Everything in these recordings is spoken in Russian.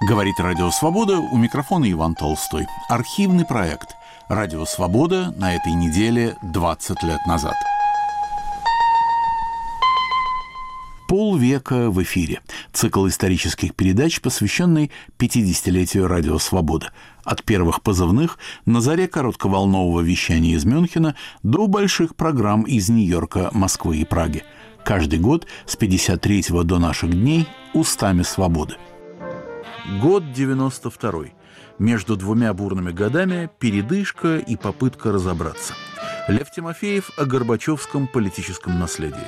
Говорит Радио Свобода, у микрофона Иван Толстой. Архивный проект «Радио Свобода» на этой неделе 20 лет назад. Полвека в эфире. Цикл исторических передач, посвященный 50-летию Радио Свобода. От первых позывных на заре коротковолнового вещания из Мюнхена до больших программ из Нью-Йорка, Москвы и Праги. Каждый год с 53-го до наших дней устами свободы. Год 92 -й. Между двумя бурными годами передышка и попытка разобраться. Лев Тимофеев о Горбачевском политическом наследии.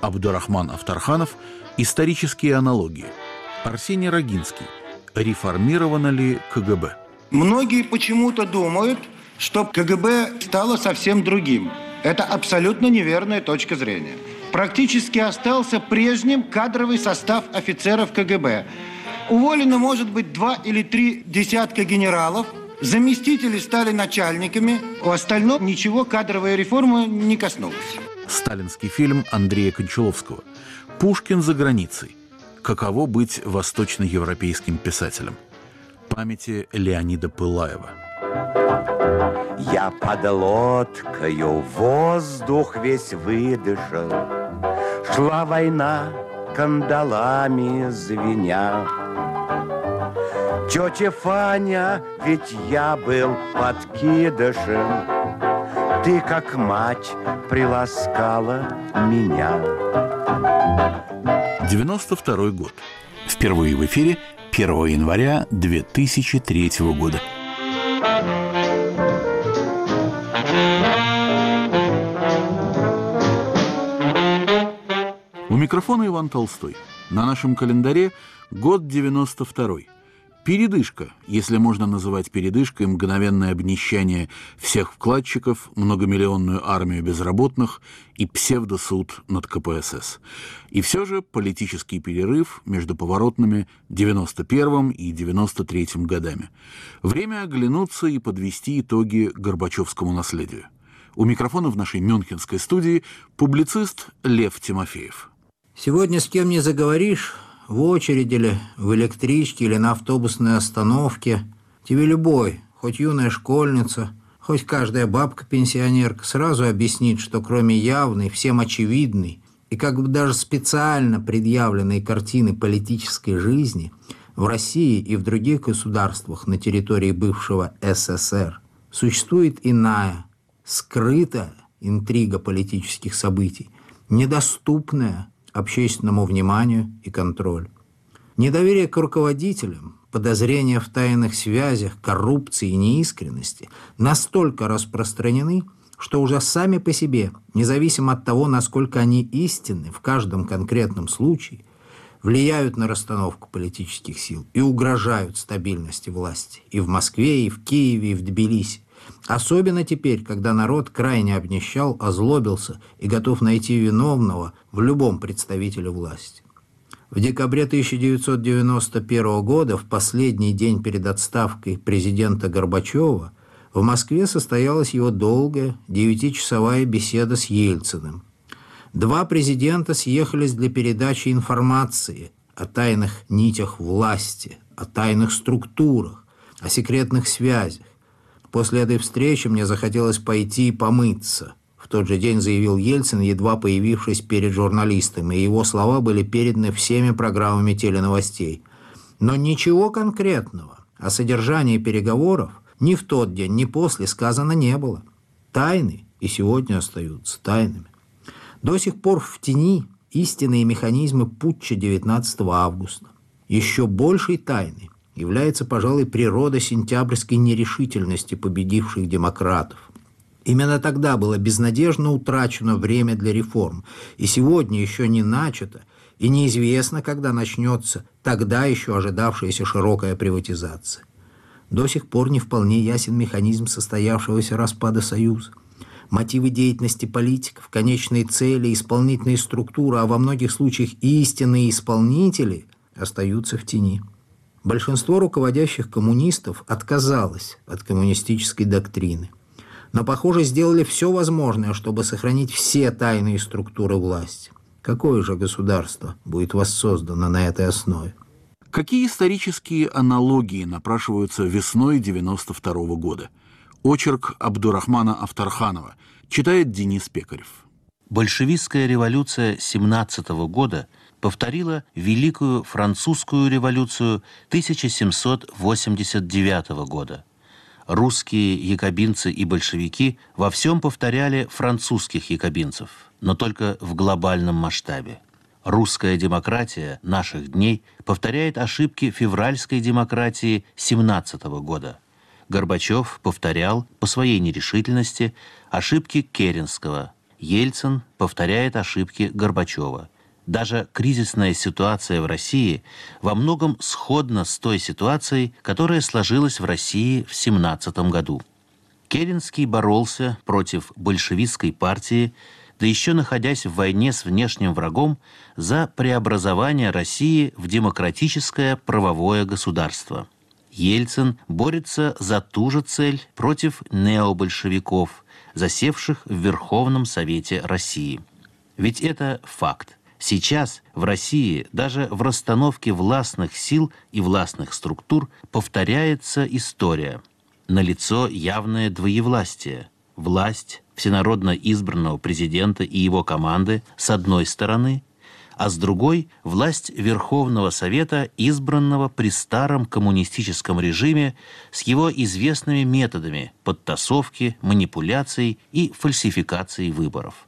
Абдурахман Автарханов «Исторические аналогии». Арсений Рогинский «Реформировано ли КГБ?» Многие почему-то думают, что КГБ стало совсем другим. Это абсолютно неверная точка зрения. Практически остался прежним кадровый состав офицеров КГБ. Уволено может быть два или три десятка генералов, заместители стали начальниками, у остального ничего кадровая реформа не коснулась. Сталинский фильм Андрея Кончаловского. «Пушкин за границей. Каково быть восточноевропейским писателем?» Памяти Леонида Пылаева. Я под лодкою воздух весь выдышал. Шла война кандалами звеня. Тетя Фаня, ведь я был подкидышем, ты, как мать, приласкала меня. 92 год. Впервые в эфире 1 января 2003 года. У микрофона Иван Толстой. На нашем календаре год 92 -й. Передышка, если можно называть передышкой мгновенное обнищание всех вкладчиков, многомиллионную армию безработных и псевдосуд над КПСС. И все же политический перерыв между поворотными 91 и 93 годами. Время оглянуться и подвести итоги Горбачевскому наследию. У микрофона в нашей мюнхенской студии публицист Лев Тимофеев. Сегодня с кем не заговоришь, в очереди ли, в электричке или на автобусной остановке. Тебе любой, хоть юная школьница, хоть каждая бабка-пенсионерка сразу объяснит, что кроме явной, всем очевидной и как бы даже специально предъявленной картины политической жизни в России и в других государствах на территории бывшего СССР существует иная, скрытая интрига политических событий, недоступная общественному вниманию и контролю. Недоверие к руководителям, подозрения в тайных связях, коррупции и неискренности настолько распространены, что уже сами по себе, независимо от того, насколько они истинны в каждом конкретном случае, влияют на расстановку политических сил и угрожают стабильности власти и в Москве, и в Киеве, и в Тбилиси. Особенно теперь, когда народ крайне обнищал, озлобился и готов найти виновного в любом представителе власти. В декабре 1991 года, в последний день перед отставкой президента Горбачева, в Москве состоялась его долгая девятичасовая беседа с Ельциным. Два президента съехались для передачи информации о тайных нитях власти, о тайных структурах, о секретных связях. После этой встречи мне захотелось пойти и помыться. В тот же день заявил Ельцин, едва появившись перед журналистами, и его слова были переданы всеми программами теленовостей. Но ничего конкретного о содержании переговоров ни в тот день, ни после сказано не было. Тайны и сегодня остаются тайнами. До сих пор в тени истинные механизмы путча 19 августа. Еще большей тайны является, пожалуй, природа сентябрьской нерешительности победивших демократов. Именно тогда было безнадежно утрачено время для реформ, и сегодня еще не начато, и неизвестно, когда начнется тогда еще ожидавшаяся широкая приватизация. До сих пор не вполне ясен механизм состоявшегося распада Союза. Мотивы деятельности политиков, конечные цели, исполнительные структуры, а во многих случаях и истинные исполнители остаются в тени. Большинство руководящих коммунистов отказалось от коммунистической доктрины. Но, похоже, сделали все возможное, чтобы сохранить все тайные структуры власти. Какое же государство будет воссоздано на этой основе? Какие исторические аналогии напрашиваются весной 92 -го года? Очерк Абдурахмана Автарханова читает Денис Пекарев. Большевистская революция 17 года повторила Великую Французскую революцию 1789 года. Русские якобинцы и большевики во всем повторяли французских якобинцев, но только в глобальном масштабе. Русская демократия наших дней повторяет ошибки февральской демократии 17 года. Горбачев повторял по своей нерешительности ошибки Керенского. Ельцин повторяет ошибки Горбачева. Даже кризисная ситуация в России во многом сходна с той ситуацией, которая сложилась в России в 17 году. Керенский боролся против большевистской партии да еще находясь в войне с внешним врагом, за преобразование России в демократическое правовое государство. Ельцин борется за ту же цель против необольшевиков, засевших в Верховном Совете России. Ведь это факт. Сейчас в России даже в расстановке властных сил и властных структур повторяется история. Налицо явное двоевластие. Власть всенародно избранного президента и его команды с одной стороны, а с другой – власть Верховного Совета, избранного при старом коммунистическом режиме с его известными методами подтасовки, манипуляций и фальсификации выборов.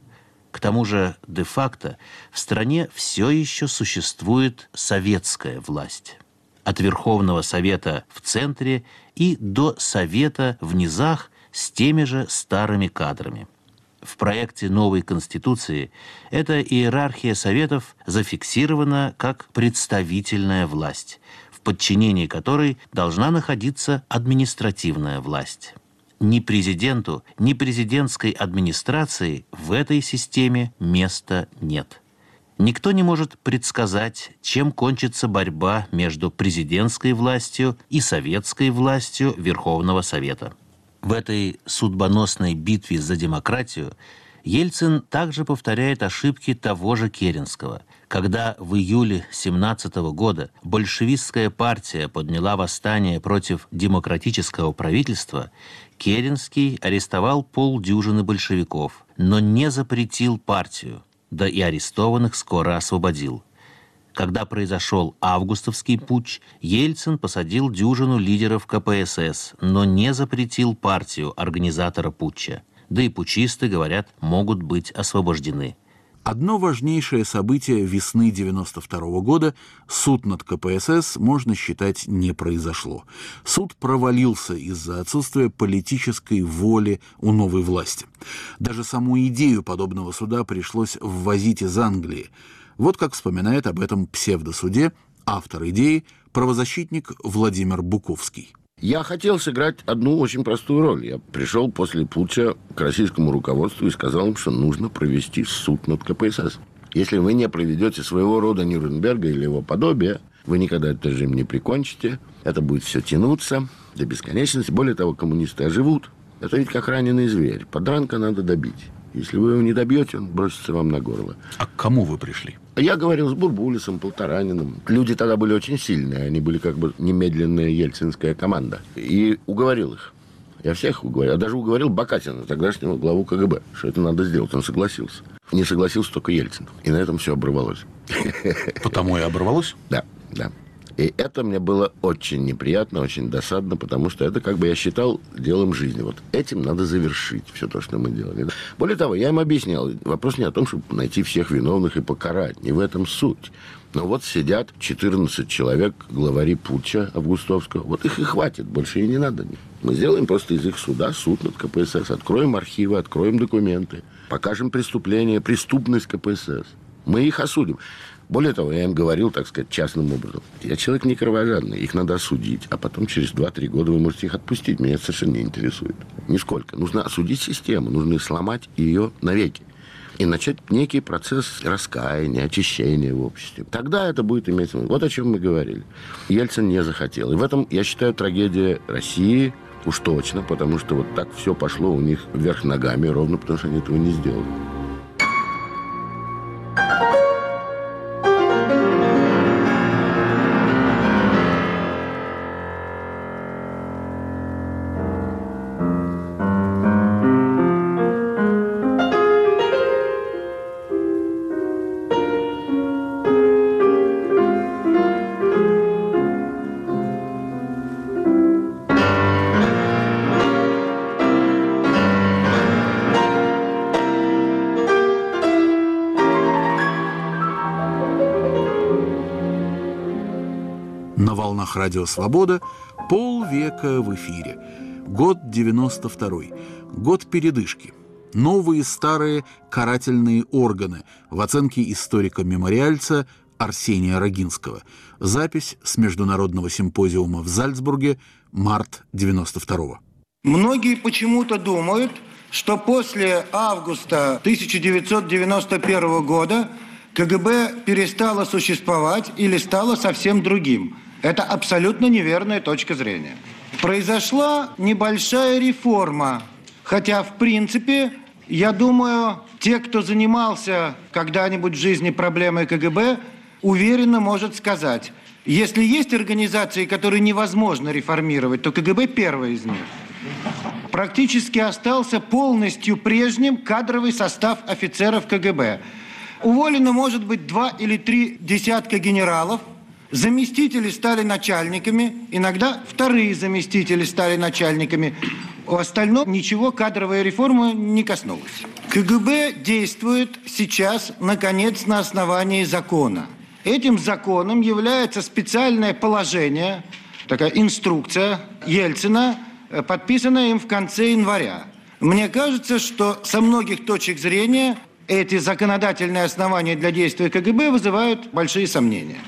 К тому же, де-факто, в стране все еще существует советская власть. От Верховного Совета в центре и до Совета в низах с теми же старыми кадрами. В проекте новой Конституции эта иерархия Советов зафиксирована как представительная власть, в подчинении которой должна находиться административная власть. Ни президенту, ни президентской администрации в этой системе места нет. Никто не может предсказать, чем кончится борьба между президентской властью и советской властью Верховного Совета. В этой судьбоносной битве за демократию Ельцин также повторяет ошибки того же Керенского. Когда в июле 17 года большевистская партия подняла восстание против демократического правительства, Керенский арестовал полдюжины большевиков, но не запретил партию, да и арестованных скоро освободил. Когда произошел августовский путч, Ельцин посадил дюжину лидеров КПСС, но не запретил партию организатора путча. Да и путчисты, говорят, могут быть освобождены. Одно важнейшее событие весны 92 -го года – суд над КПСС, можно считать, не произошло. Суд провалился из-за отсутствия политической воли у новой власти. Даже саму идею подобного суда пришлось ввозить из Англии – вот как вспоминает об этом псевдосуде автор идеи, правозащитник Владимир Буковский. Я хотел сыграть одну очень простую роль. Я пришел после путча к российскому руководству и сказал им, что нужно провести суд над КПСС. Если вы не проведете своего рода Нюрнберга или его подобия, вы никогда этот режим не прикончите. Это будет все тянуться до бесконечности. Более того, коммунисты оживут. Это ведь как раненый зверь. Подранка надо добить. Если вы его не добьете, он бросится вам на горло. А к кому вы пришли? Я говорил с Бурбулисом, Полтораниным. Люди тогда были очень сильные. Они были как бы немедленная ельцинская команда. И уговорил их. Я всех уговорил. Я даже уговорил Бакатина, тогдашнего главу КГБ, что это надо сделать. Он согласился. Не согласился только Ельцин. И на этом все оборвалось. Потому и оборвалось? Да, да. И это мне было очень неприятно, очень досадно, потому что это, как бы я считал, делом жизни. Вот этим надо завершить все то, что мы делали. Более того, я им объяснял, вопрос не о том, чтобы найти всех виновных и покарать, не в этом суть. Но вот сидят 14 человек, главари путча Августовского. Вот их и хватит, больше и не надо. Мы сделаем просто из их суда суд над КПСС, откроем архивы, откроем документы, покажем преступление, преступность КПСС. Мы их осудим. Более того, я им говорил, так сказать, частным образом. Я человек не кровожадный, их надо осудить, а потом через 2-3 года вы можете их отпустить. Меня это совершенно не интересует. Нисколько. Нужно осудить систему, нужно сломать ее навеки и начать некий процесс раскаяния, очищения в обществе. Тогда это будет иметь смысл. Вот о чем мы говорили. Ельцин не захотел. И в этом, я считаю, трагедия России уж точно, потому что вот так все пошло у них вверх ногами, ровно потому что они этого не сделали. Волнах Радио Свобода полвека в эфире. Год 92 Год передышки. Новые старые карательные органы в оценке историка-мемориальца Арсения Рогинского. Запись с Международного симпозиума в Зальцбурге, март 92 -го. Многие почему-то думают, что после августа 1991 года КГБ перестало существовать или стало совсем другим. Это абсолютно неверная точка зрения. Произошла небольшая реформа, хотя в принципе, я думаю, те, кто занимался когда-нибудь в жизни проблемой КГБ, уверенно может сказать, если есть организации, которые невозможно реформировать, то КГБ первая из них. Практически остался полностью прежним кадровый состав офицеров КГБ. Уволено, может быть, два или три десятка генералов. Заместители стали начальниками, иногда вторые заместители стали начальниками. У остального ничего кадровая реформа не коснулась. КГБ действует сейчас, наконец, на основании закона – Этим законом является специальное положение, такая инструкция Ельцина, э, подписанная им в конце января. Мне кажется, что со многих точек зрения эти законодательные основания для действия КГБ вызывают большие сомнения.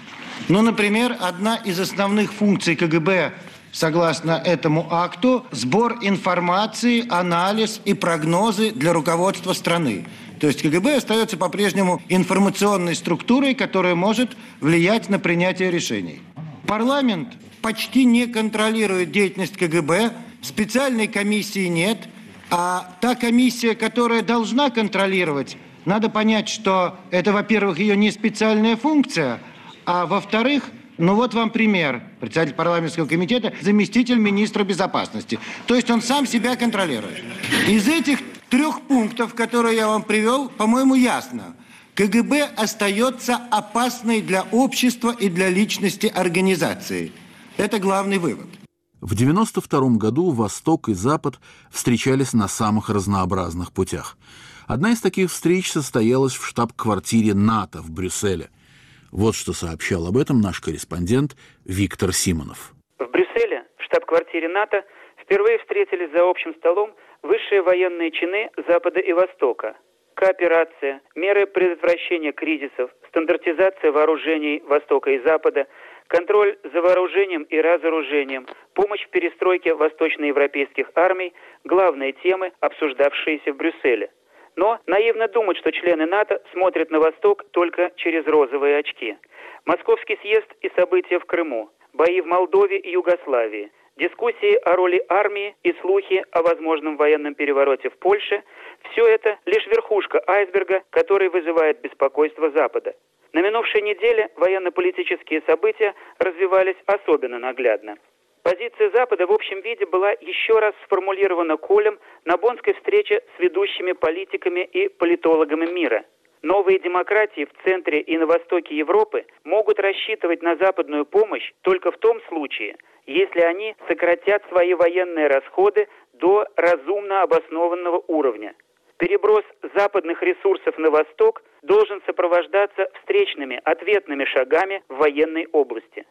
Ну, например, одна из основных функций КГБ согласно этому акту, сбор информации, анализ и прогнозы для руководства страны. То есть КГБ остается по-прежнему информационной структурой, которая может влиять на принятие решений. Парламент почти не контролирует деятельность КГБ, специальной комиссии нет, а та комиссия, которая должна контролировать, надо понять, что это, во-первых, ее не специальная функция, а во-вторых, ну вот вам пример. Председатель парламентского комитета, заместитель министра безопасности. То есть он сам себя контролирует. Из этих трех пунктов, которые я вам привел, по-моему, ясно. КГБ остается опасной для общества и для личности организации. Это главный вывод. В 1992 году Восток и Запад встречались на самых разнообразных путях. Одна из таких встреч состоялась в штаб-квартире НАТО в Брюсселе. Вот что сообщал об этом наш корреспондент Виктор Симонов. В Брюсселе, в штаб-квартире НАТО, впервые встретились за общим столом высшие военные чины Запада и Востока, кооперация, меры предотвращения кризисов, стандартизация вооружений Востока и Запада, контроль за вооружением и разоружением, помощь в перестройке восточноевропейских армий – главные темы, обсуждавшиеся в Брюсселе. Но наивно думать, что члены НАТО смотрят на Восток только через розовые очки. Московский съезд и события в Крыму, бои в Молдове и Югославии – Дискуссии о роли армии и слухи о возможном военном перевороте в Польше – все это лишь верхушка айсберга, который вызывает беспокойство Запада. На минувшей неделе военно-политические события развивались особенно наглядно. Позиция Запада в общем виде была еще раз сформулирована Колем на Бонской встрече с ведущими политиками и политологами мира – Новые демократии в центре и на востоке Европы могут рассчитывать на западную помощь только в том случае, если они сократят свои военные расходы до разумно обоснованного уровня. Переброс западных ресурсов на восток должен сопровождаться встречными ответными шагами в военной области.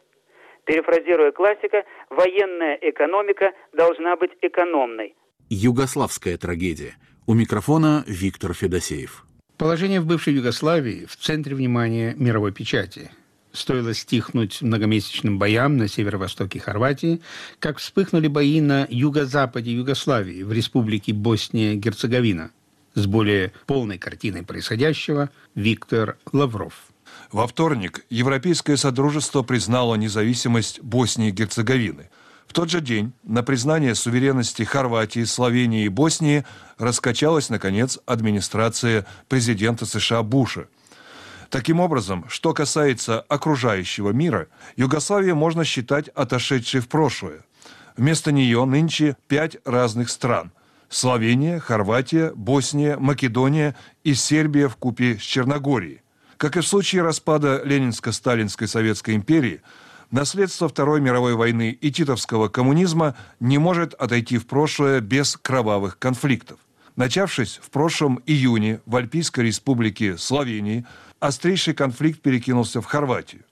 Перефразируя классика, военная экономика должна быть экономной. Югославская трагедия. У микрофона Виктор Федосеев. Положение в бывшей Югославии в центре внимания мировой печати. Стоило стихнуть многомесячным боям на северо-востоке Хорватии, как вспыхнули бои на юго-западе Югославии, в республике Босния-Герцеговина. С более полной картиной происходящего Виктор Лавров. Во вторник Европейское Содружество признало независимость Боснии и Герцеговины – в тот же день на признание суверенности Хорватии, Словении и Боснии раскачалась, наконец, администрация президента США Буша. Таким образом, что касается окружающего мира, Югославию можно считать отошедшей в прошлое. Вместо нее нынче пять разных стран – Словения, Хорватия, Босния, Македония и Сербия в купе с Черногорией. Как и в случае распада Ленинско-Сталинской Советской империи – Наследство Второй мировой войны и титовского коммунизма не может отойти в прошлое без кровавых конфликтов. Начавшись в прошлом июне в Альпийской республике Словении, острейший конфликт перекинулся в Хорватию.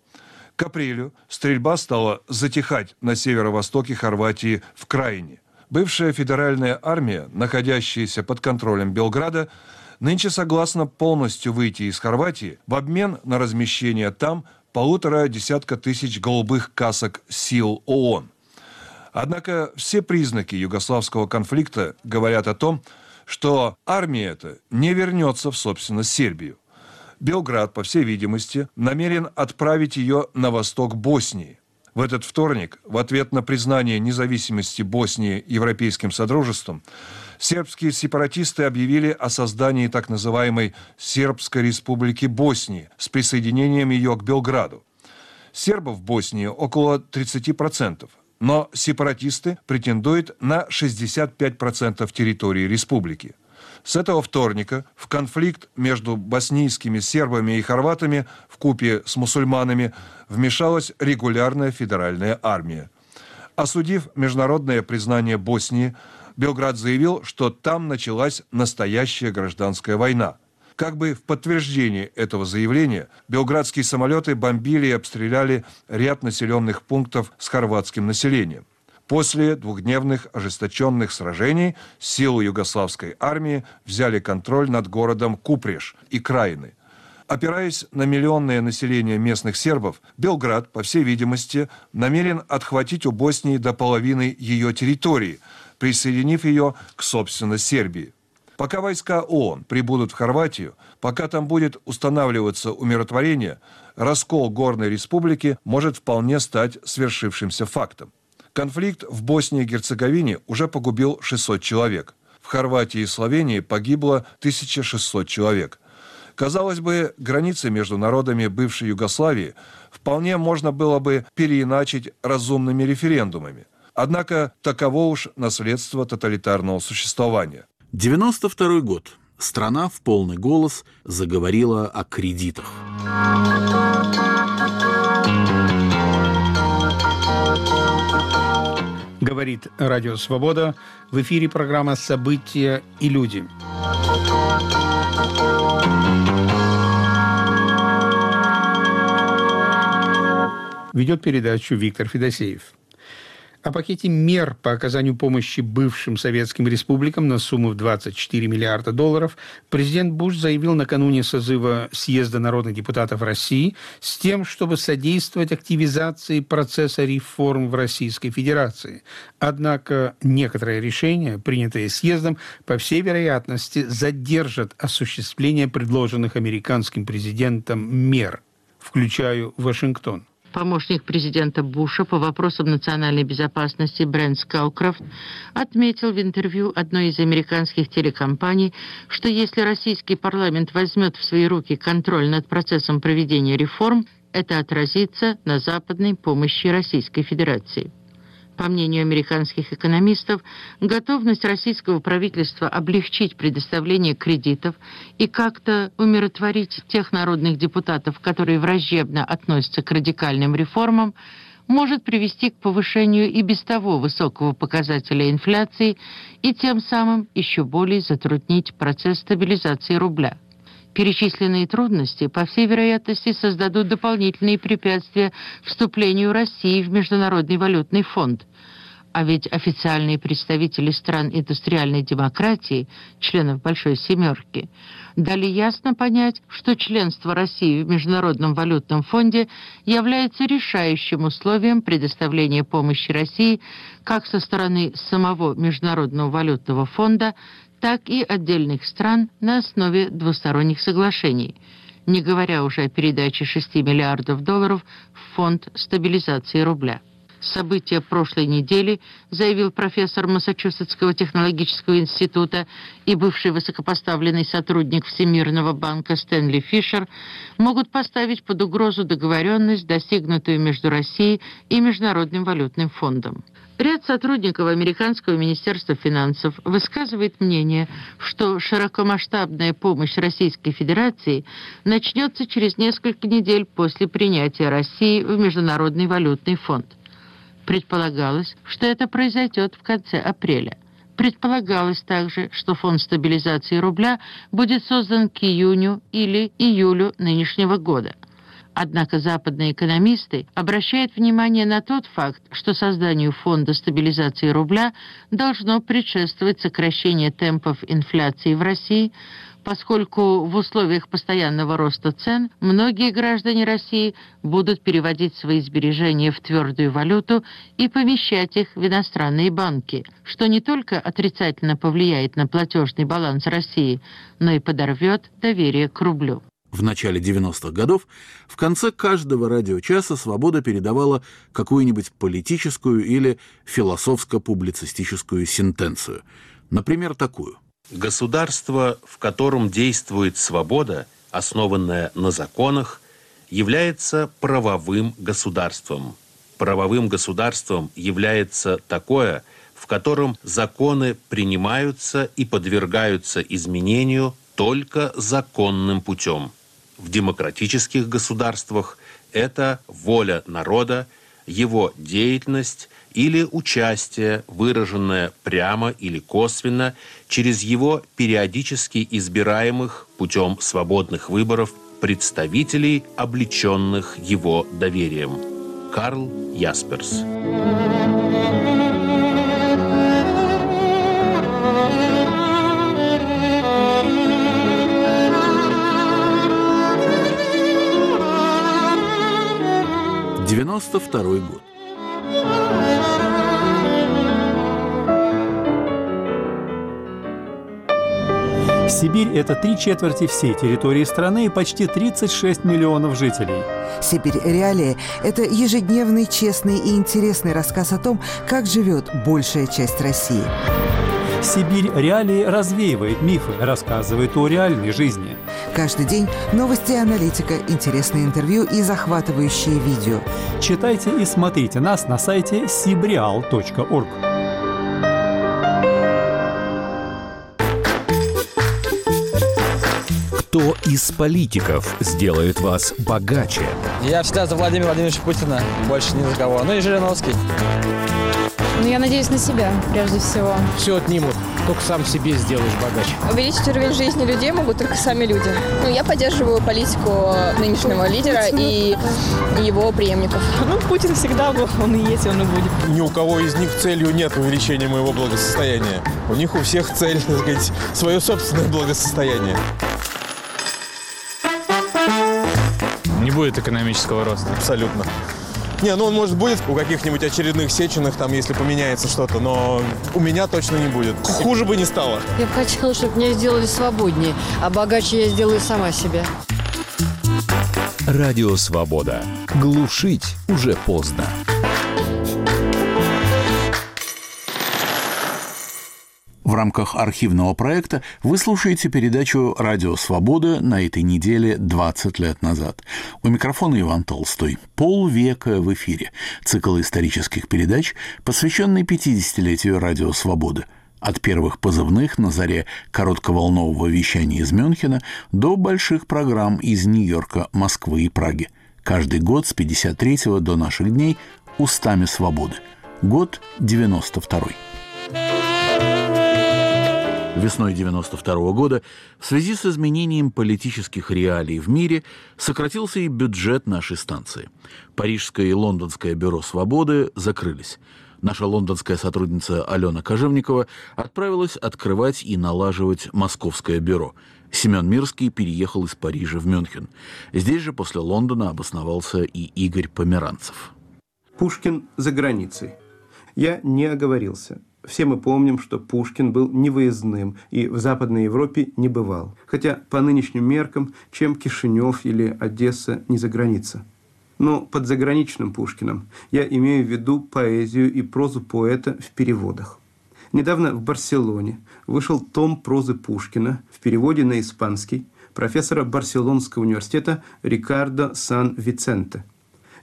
К апрелю стрельба стала затихать на северо-востоке Хорватии в Краине. Бывшая федеральная армия, находящаяся под контролем Белграда, нынче согласна полностью выйти из Хорватии в обмен на размещение там полутора десятка тысяч голубых касок сил ООН. Однако все признаки югославского конфликта говорят о том, что армия эта не вернется в собственность Сербию. Белград, по всей видимости, намерен отправить ее на восток Боснии. В этот вторник, в ответ на признание независимости Боснии Европейским Содружеством, сербские сепаратисты объявили о создании так называемой Сербской Республики Боснии с присоединением ее к Белграду. Сербов в Боснии около 30%, но сепаратисты претендуют на 65% территории республики. С этого вторника в конфликт между боснийскими сербами и хорватами в купе с мусульманами вмешалась регулярная федеральная армия. Осудив международное признание Боснии, Белград заявил, что там началась настоящая гражданская война. Как бы в подтверждение этого заявления, белградские самолеты бомбили и обстреляли ряд населенных пунктов с хорватским населением. После двухдневных ожесточенных сражений силы югославской армии взяли контроль над городом Купреш и Краины. Опираясь на миллионное население местных сербов, Белград, по всей видимости, намерен отхватить у Боснии до половины ее территории, присоединив ее к, собственно, Сербии. Пока войска ООН прибудут в Хорватию, пока там будет устанавливаться умиротворение, раскол Горной Республики может вполне стать свершившимся фактом. Конфликт в Боснии и Герцеговине уже погубил 600 человек. В Хорватии и Словении погибло 1600 человек. Казалось бы, границы между народами бывшей Югославии вполне можно было бы переиначить разумными референдумами. Однако таково уж наследство тоталитарного существования. 92 год. Страна в полный голос заговорила о кредитах. Говорит Радио Свобода. В эфире программа «События и люди». Ведет передачу Виктор Федосеев о пакете мер по оказанию помощи бывшим советским республикам на сумму в 24 миллиарда долларов президент Буш заявил накануне созыва Съезда народных депутатов России с тем, чтобы содействовать активизации процесса реформ в Российской Федерации. Однако некоторые решения, принятые съездом, по всей вероятности задержат осуществление предложенных американским президентом мер, включая Вашингтон. Помощник президента Буша по вопросам национальной безопасности Брент Скаукрофт отметил в интервью одной из американских телекомпаний, что если российский парламент возьмет в свои руки контроль над процессом проведения реформ, это отразится на западной помощи Российской Федерации. По мнению американских экономистов, готовность российского правительства облегчить предоставление кредитов и как-то умиротворить тех народных депутатов, которые враждебно относятся к радикальным реформам, может привести к повышению и без того высокого показателя инфляции и тем самым еще более затруднить процесс стабилизации рубля. Перечисленные трудности, по всей вероятности, создадут дополнительные препятствия вступлению России в Международный валютный фонд. А ведь официальные представители стран индустриальной демократии, членов Большой Семерки, дали ясно понять, что членство России в Международном валютном фонде является решающим условием предоставления помощи России как со стороны самого Международного валютного фонда, так и отдельных стран на основе двусторонних соглашений, не говоря уже о передаче 6 миллиардов долларов в Фонд стабилизации рубля. События прошлой недели, заявил профессор Массачусетского технологического института и бывший высокопоставленный сотрудник Всемирного банка Стэнли Фишер, могут поставить под угрозу договоренность, достигнутую между Россией и Международным валютным фондом. Ряд сотрудников Американского министерства финансов высказывает мнение, что широкомасштабная помощь Российской Федерации начнется через несколько недель после принятия России в Международный валютный фонд. Предполагалось, что это произойдет в конце апреля. Предполагалось также, что фонд стабилизации рубля будет создан к июню или июлю нынешнего года. Однако западные экономисты обращают внимание на тот факт, что созданию фонда стабилизации рубля должно предшествовать сокращение темпов инфляции в России, поскольку в условиях постоянного роста цен многие граждане России будут переводить свои сбережения в твердую валюту и помещать их в иностранные банки, что не только отрицательно повлияет на платежный баланс России, но и подорвет доверие к рублю. В начале 90-х годов в конце каждого радиочаса «Свобода» передавала какую-нибудь политическую или философско-публицистическую сентенцию. Например, такую – Государство, в котором действует свобода, основанная на законах, является правовым государством. Правовым государством является такое, в котором законы принимаются и подвергаются изменению только законным путем в демократических государствах – это воля народа, его деятельность или участие, выраженное прямо или косвенно через его периодически избираемых путем свободных выборов представителей, облеченных его доверием. Карл Ясперс. Thank you. 92 год. Сибирь – это три четверти всей территории страны и почти 36 миллионов жителей. «Сибирь. Реалии» – это ежедневный, честный и интересный рассказ о том, как живет большая часть России. «Сибирь. Реалии» развеивает мифы, рассказывает о реальной жизни – Каждый день новости аналитика, интересные интервью и захватывающие видео. Читайте и смотрите нас на сайте sibrial.org. Кто из политиков сделает вас богаче? Я всегда за Владимира Владимировича Путина, больше ни за кого. Ну и Жириновский. Я надеюсь на себя, прежде всего. Все отнимут, только сам себе сделаешь богаче. Увеличить уровень жизни людей могут только сами люди. Ну, я поддерживаю политику нынешнего лидера и его преемников. Ну, Путин всегда был, он и есть, он и будет. Ни у кого из них целью нет увеличения моего благосостояния. У них у всех цель, так сказать, свое собственное благосостояние. Не будет экономического роста. Абсолютно. Не, ну он может будет у каких-нибудь очередных сеченых, там, если поменяется что-то, но у меня точно не будет. Хуже бы не стало. Я бы хотела, чтобы меня сделали свободнее, а богаче я сделаю сама себя. Радио «Свобода». Глушить уже поздно. Рамках архивного проекта вы слушаете передачу «Радио Свобода» на этой неделе 20 лет назад. У микрофона Иван Толстой. Полвека в эфире. Цикл исторических передач, посвященный 50-летию «Радио Свобода» от первых позывных на заре коротковолнового вещания из Мюнхена до больших программ из Нью-Йорка, Москвы и Праги. Каждый год с 53 до наших дней устами свободы. Год 92 -й. Весной 92 года в связи с изменением политических реалий в мире сократился и бюджет нашей станции. Парижское и лондонское бюро «Свободы» закрылись. Наша лондонская сотрудница Алена Кожевникова отправилась открывать и налаживать московское бюро. Семен Мирский переехал из Парижа в Мюнхен. Здесь же после Лондона обосновался и Игорь Померанцев. Пушкин за границей. Я не оговорился. Все мы помним, что Пушкин был невыездным и в Западной Европе не бывал. Хотя по нынешним меркам, чем Кишинев или Одесса не за граница. Но под заграничным Пушкиным я имею в виду поэзию и прозу поэта в переводах. Недавно в Барселоне вышел том прозы Пушкина в переводе на испанский профессора Барселонского университета Рикардо Сан-Виценте.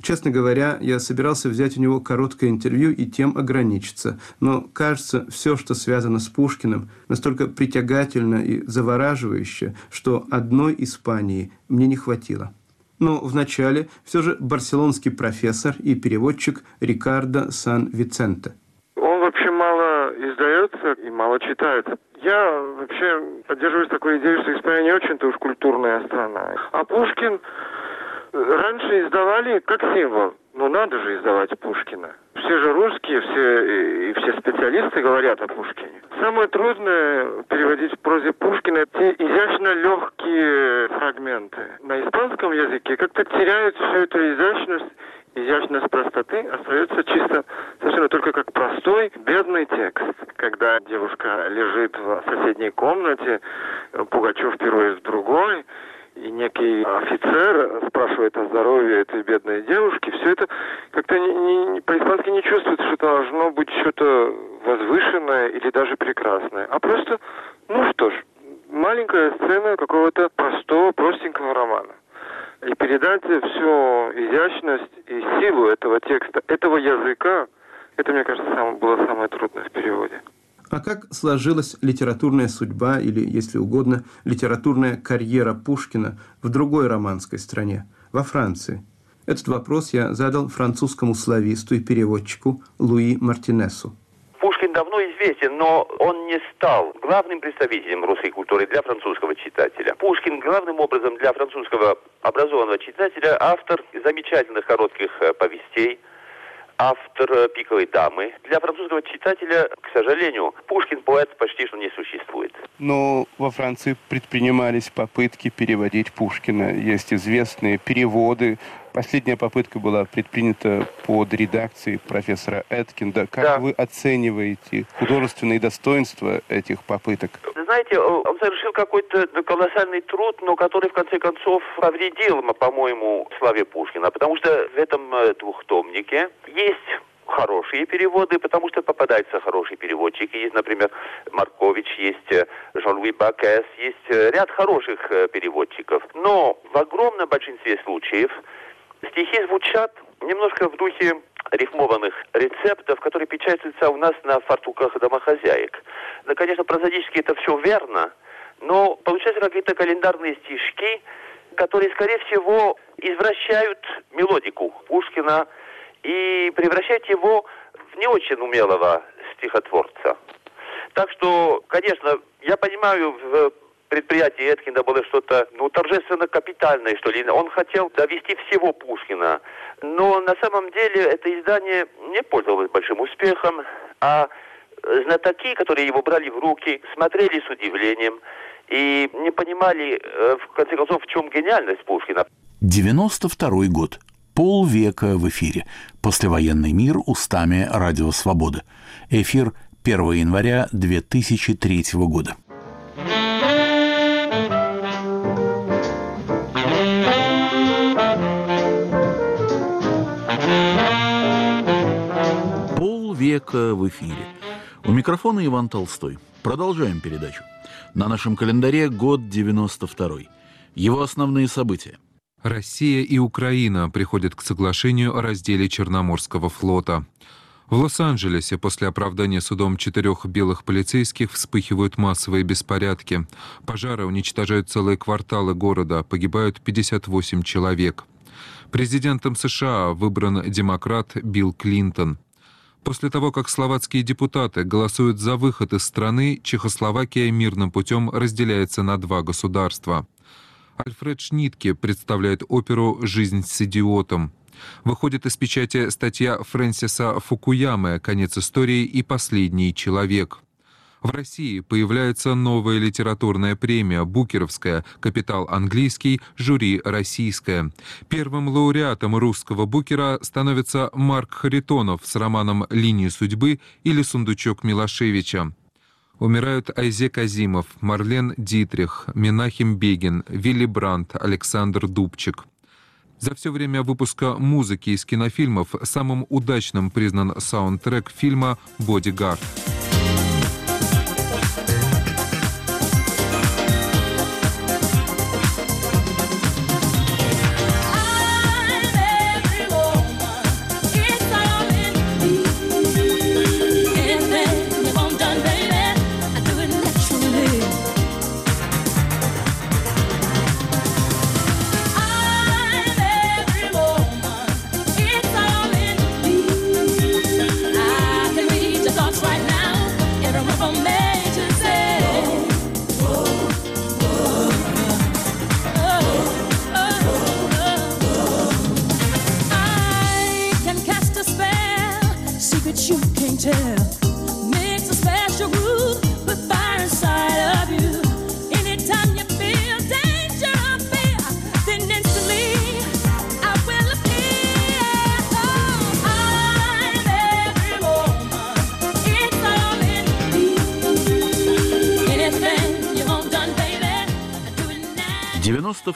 Честно говоря, я собирался взять у него короткое интервью и тем ограничиться. Но, кажется, все, что связано с Пушкиным, настолько притягательно и завораживающе, что одной Испании мне не хватило. Но вначале все же барселонский профессор и переводчик Рикардо Сан-Виценте. Он вообще мало издается и мало читает. Я вообще поддерживаюсь такой идеей, что Испания не очень-то уж культурная страна. А Пушкин раньше издавали как символ. Ну, надо же издавать Пушкина. Все же русские, все и все специалисты говорят о Пушкине. Самое трудное переводить в прозе Пушкина те изящно легкие фрагменты. На испанском языке как-то теряют всю эту изящность изящность простоты остается чисто совершенно только как простой, бедный текст. Когда девушка лежит в соседней комнате, Пугачев пирует в другой, и некий офицер спрашивает о здоровье этой бедной девушки, все это как-то не, не, по-испански не чувствуется, что должно быть что-то возвышенное или даже прекрасное, а просто, ну что ж, маленькая сцена какого-то простого, простенького романа и передать всю изящность и силу этого текста, этого языка, это, мне кажется, самое, было самое трудное в переводе. А как сложилась литературная судьба или, если угодно, литературная карьера Пушкина в другой романской стране, во Франции? Этот вопрос я задал французскому слависту и переводчику Луи Мартинесу. Пушкин давно известен, но он не стал главным представителем русской культуры для французского читателя. Пушкин главным образом для французского образованного читателя автор замечательных коротких э, повестей, автор э, «Пиковой дамы». Для французского читателя, к сожалению, Пушкин поэт почти что не существует. Но во Франции предпринимались попытки переводить Пушкина. Есть известные переводы Последняя попытка была предпринята под редакцией профессора Эткинда. Как да. вы оцениваете художественные достоинства этих попыток? Знаете, он совершил какой-то колоссальный труд, но который в конце концов повредил, по-моему, славе Пушкина, потому что в этом э, двухтомнике есть хорошие переводы, потому что попадаются хорошие переводчики. Есть, например, Маркович, есть э, Жан-Луи Бакес, есть э, ряд хороших переводчиков. Но в огромном большинстве случаев Стихи звучат немножко в духе рифмованных рецептов, которые печатаются у нас на фартуках домохозяек. Да, конечно, прозаически это все верно, но получаются какие-то календарные стишки, которые, скорее всего, извращают мелодику Пушкина и превращают его в не очень умелого стихотворца. Так что, конечно, я понимаю в предприятие Эткинда было что-то, ну, торжественно капитальное, что ли. Он хотел довести всего Пушкина. Но на самом деле это издание не пользовалось большим успехом, а знатоки, которые его брали в руки, смотрели с удивлением и не понимали, э, в конце концов, в чем гениальность Пушкина. 92 год. Полвека в эфире. Послевоенный мир устами Радио Свобода. Эфир 1 января 2003 года. Века в эфире. У микрофона Иван Толстой. Продолжаем передачу. На нашем календаре год 92 Его основные события. Россия и Украина приходят к соглашению о разделе Черноморского флота. В Лос-Анджелесе после оправдания судом четырех белых полицейских вспыхивают массовые беспорядки. Пожары уничтожают целые кварталы города, погибают 58 человек. Президентом США выбран демократ Билл Клинтон. После того, как словацкие депутаты голосуют за выход из страны, Чехословакия мирным путем разделяется на два государства. Альфред Шнитке представляет оперу «Жизнь с идиотом». Выходит из печати статья Фрэнсиса Фукуямы «Конец истории» и «Последний человек». В России появляется новая литературная премия «Букеровская», «Капитал английский», «Жюри российское». Первым лауреатом русского Букера становится Марк Харитонов с романом «Линии судьбы» или «Сундучок Милошевича». Умирают Айзек Азимов, Марлен Дитрих, Минахим Бегин, Вилли Брандт, Александр Дубчик. За все время выпуска музыки из кинофильмов самым удачным признан саундтрек фильма «Бодигард».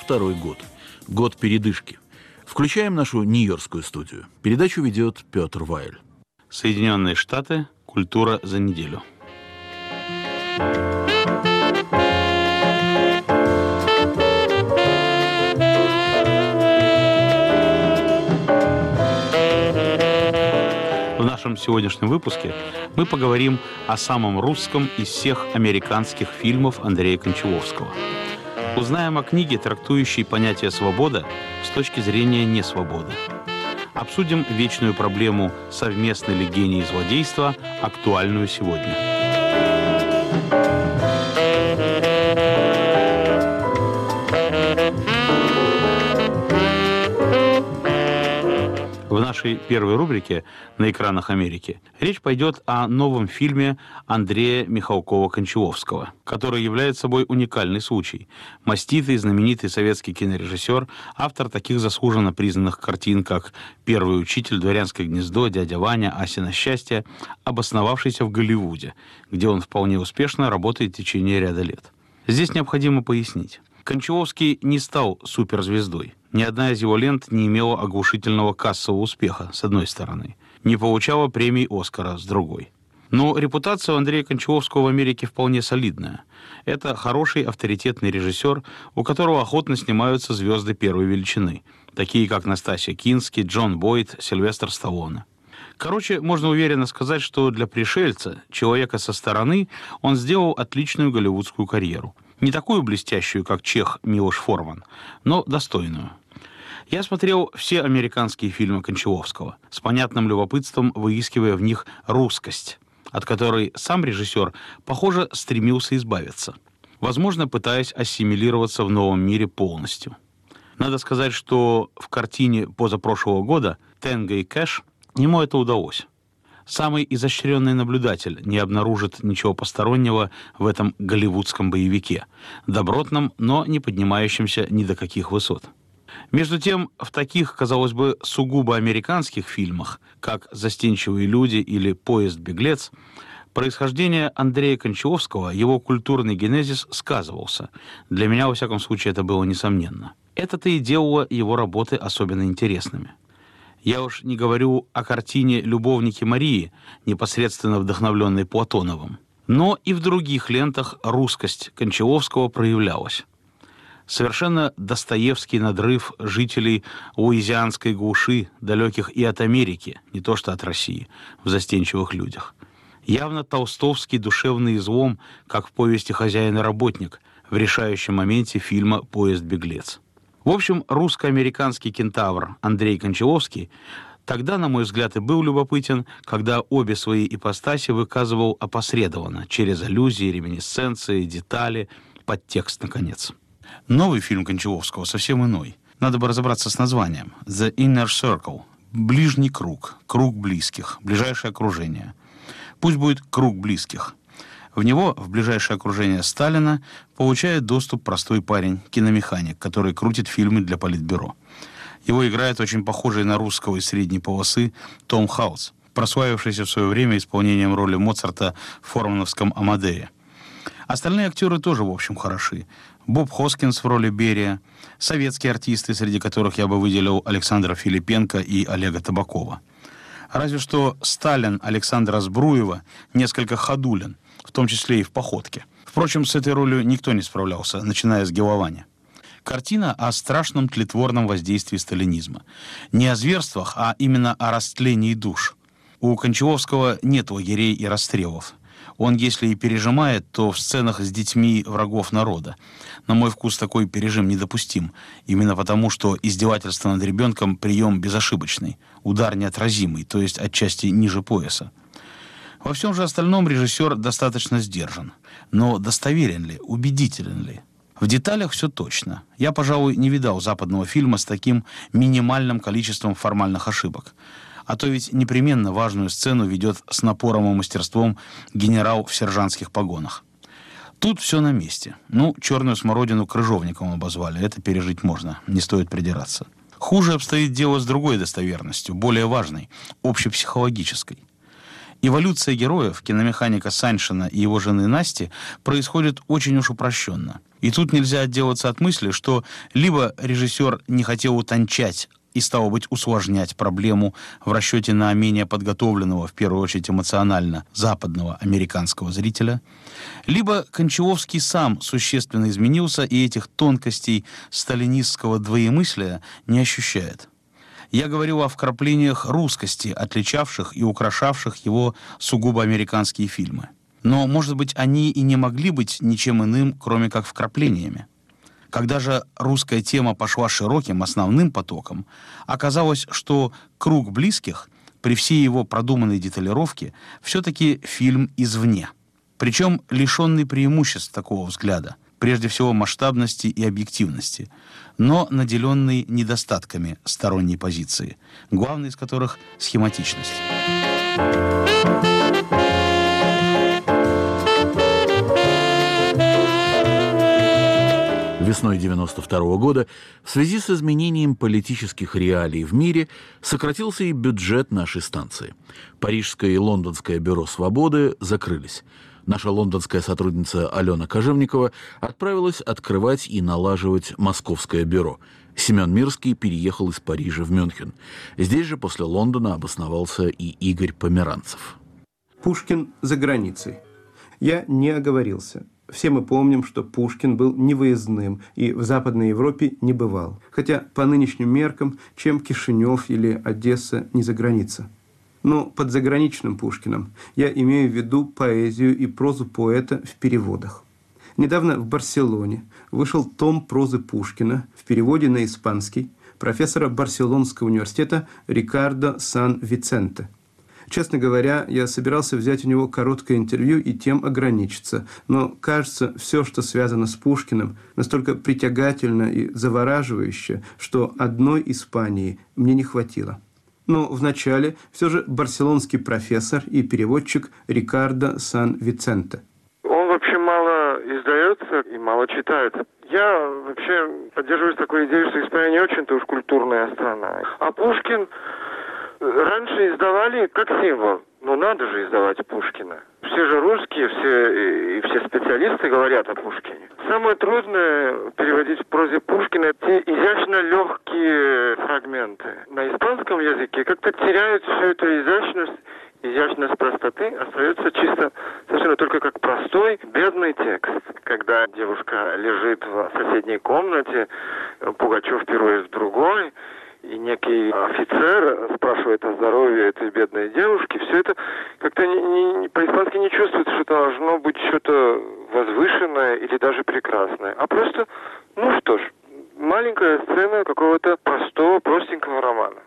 92 год. Год передышки. Включаем нашу Нью-Йоркскую студию. Передачу ведет Петр Вайль. Соединенные Штаты. Культура за неделю. В нашем сегодняшнем выпуске мы поговорим о самом русском из всех американских фильмов Андрея Кончаловского – Узнаем о книге, трактующей понятие «свобода» с точки зрения несвободы. Обсудим вечную проблему совместной ли гений злодейства, актуальную сегодня. Нашей первой рубрике «На экранах Америки» речь пойдет о новом фильме Андрея Михалкова-Кончаловского, который является собой уникальный случай. Маститый, знаменитый советский кинорежиссер, автор таких заслуженно признанных картин, как «Первый учитель», «Дворянское гнездо», «Дядя Ваня», «Асина счастье», обосновавшийся в Голливуде, где он вполне успешно работает в течение ряда лет. Здесь необходимо пояснить. Кончаловский не стал суперзвездой. Ни одна из его лент не имела оглушительного кассового успеха, с одной стороны. Не получала премий «Оскара», с другой. Но репутация у Андрея Кончаловского в Америке вполне солидная. Это хороший авторитетный режиссер, у которого охотно снимаются звезды первой величины, такие как Настасья Кински, Джон Бойд, Сильвестр Сталлоне. Короче, можно уверенно сказать, что для пришельца, человека со стороны, он сделал отличную голливудскую карьеру – не такую блестящую, как чех Милош Форман, но достойную. Я смотрел все американские фильмы Кончаловского, с понятным любопытством выискивая в них русскость, от которой сам режиссер, похоже, стремился избавиться, возможно, пытаясь ассимилироваться в новом мире полностью. Надо сказать, что в картине позапрошлого года «Тенго и Кэш» ему это удалось самый изощренный наблюдатель не обнаружит ничего постороннего в этом голливудском боевике, добротном, но не поднимающемся ни до каких высот. Между тем, в таких, казалось бы, сугубо американских фильмах, как «Застенчивые люди» или «Поезд-беглец», происхождение Андрея Кончаловского, его культурный генезис сказывался. Для меня, во всяком случае, это было несомненно. Это-то и делало его работы особенно интересными. Я уж не говорю о картине «Любовники Марии», непосредственно вдохновленной Платоновым. Но и в других лентах русскость Кончаловского проявлялась. Совершенно Достоевский надрыв жителей луизианской глуши, далеких и от Америки, не то что от России, в «Застенчивых людях». Явно толстовский душевный излом, как в повести «Хозяин и работник», в решающем моменте фильма «Поезд-беглец». В общем, русско-американский кентавр Андрей Кончаловский тогда, на мой взгляд, и был любопытен, когда обе свои ипостаси выказывал опосредованно, через аллюзии, реминисценции, детали, подтекст, наконец. Новый фильм Кончаловского совсем иной. Надо бы разобраться с названием. «The Inner Circle» — «Ближний круг», «Круг близких», «Ближайшее окружение». Пусть будет «Круг близких», в него, в ближайшее окружение Сталина, получает доступ простой парень, киномеханик, который крутит фильмы для Политбюро. Его играет очень похожий на русского из средней полосы Том Хаус, прославившийся в свое время исполнением роли Моцарта в формановском «Амадее». Остальные актеры тоже, в общем, хороши. Боб Хоскинс в роли Берия, советские артисты, среди которых я бы выделил Александра Филипенко и Олега Табакова. Разве что Сталин Александра Сбруева несколько ходулен, в том числе и в походке. Впрочем, с этой ролью никто не справлялся, начиная с Геловани. Картина о страшном тлетворном воздействии сталинизма. Не о зверствах, а именно о растлении душ. У Кончаловского нет лагерей и расстрелов. Он, если и пережимает, то в сценах с детьми врагов народа. На мой вкус такой пережим недопустим, именно потому, что издевательство над ребенком – прием безошибочный, удар неотразимый, то есть отчасти ниже пояса. Во всем же остальном режиссер достаточно сдержан. Но достоверен ли, убедителен ли? В деталях все точно. Я, пожалуй, не видал западного фильма с таким минимальным количеством формальных ошибок. А то ведь непременно важную сцену ведет с напором и мастерством генерал в сержантских погонах. Тут все на месте. Ну, черную смородину крыжовником обозвали. Это пережить можно. Не стоит придираться. Хуже обстоит дело с другой достоверностью, более важной, общепсихологической. Эволюция героев, киномеханика Саншина и его жены Насти, происходит очень уж упрощенно. И тут нельзя отделаться от мысли, что либо режиссер не хотел утончать и, стало быть, усложнять проблему в расчете на менее подготовленного, в первую очередь эмоционально, западного американского зрителя, либо Кончаловский сам существенно изменился и этих тонкостей сталинистского двоемыслия не ощущает. Я говорю о вкраплениях русскости, отличавших и украшавших его сугубо американские фильмы. Но, может быть, они и не могли быть ничем иным, кроме как вкраплениями. Когда же русская тема пошла широким, основным потоком, оказалось, что «Круг близких» при всей его продуманной деталировке все-таки фильм извне. Причем лишенный преимуществ такого взгляда, прежде всего масштабности и объективности, но наделенный недостатками сторонней позиции, главный из которых — схематичность. Весной 92 года в связи с изменением политических реалий в мире сократился и бюджет нашей станции. Парижское и лондонское бюро «Свободы» закрылись. Наша лондонская сотрудница Алена Кожевникова отправилась открывать и налаживать московское бюро. Семен Мирский переехал из Парижа в Мюнхен. Здесь же после Лондона обосновался и Игорь Померанцев. Пушкин за границей. Я не оговорился. Все мы помним, что Пушкин был невыездным и в Западной Европе не бывал. Хотя по нынешним меркам, чем Кишинев или Одесса не за граница. Но под заграничным Пушкиным я имею в виду поэзию и прозу поэта в переводах. Недавно в Барселоне вышел том прозы Пушкина в переводе на испанский профессора Барселонского университета Рикардо Сан-Виценте – Честно говоря, я собирался взять у него короткое интервью и тем ограничиться. Но, кажется, все, что связано с Пушкиным, настолько притягательно и завораживающе, что одной Испании мне не хватило. Но вначале все же барселонский профессор и переводчик Рикардо Сан-Виценте. Он вообще мало издается и мало читается. Я вообще поддерживаюсь такой идеей, что Испания не очень-то уж культурная страна. А Пушкин раньше издавали как символ. Ну надо же издавать Пушкина. Все же русские, все и все специалисты говорят о Пушкине. Самое трудное переводить в прозе Пушкина те изящно легкие фрагменты. На испанском языке как-то теряют всю эту изящность изящность простоты остается чисто совершенно только как простой, бедный текст. Когда девушка лежит в соседней комнате, Пугачев впервые в другой, и некий офицер спрашивает о здоровье этой бедной девушки, все это как-то не, не, по-испански не чувствуется, что должно быть что-то возвышенное или даже прекрасное, а просто, ну что ж, маленькая сцена какого-то простого, простенького романа.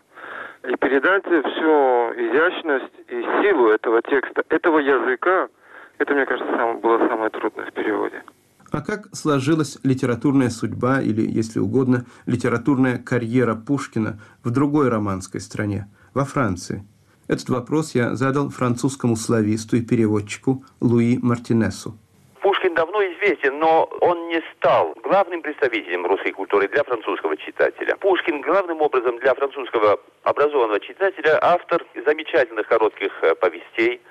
И передать всю изящность и силу этого текста, этого языка, это, мне кажется, самое, было самое трудное в переводе. А как сложилась литературная судьба или, если угодно, литературная карьера Пушкина в другой романской стране, во Франции? Этот вопрос я задал французскому слависту и переводчику Луи Мартинесу. Пушкин давно известен, но он не стал главным представителем русской культуры для французского читателя. Пушкин главным образом для французского образованного читателя автор замечательных коротких э, повестей,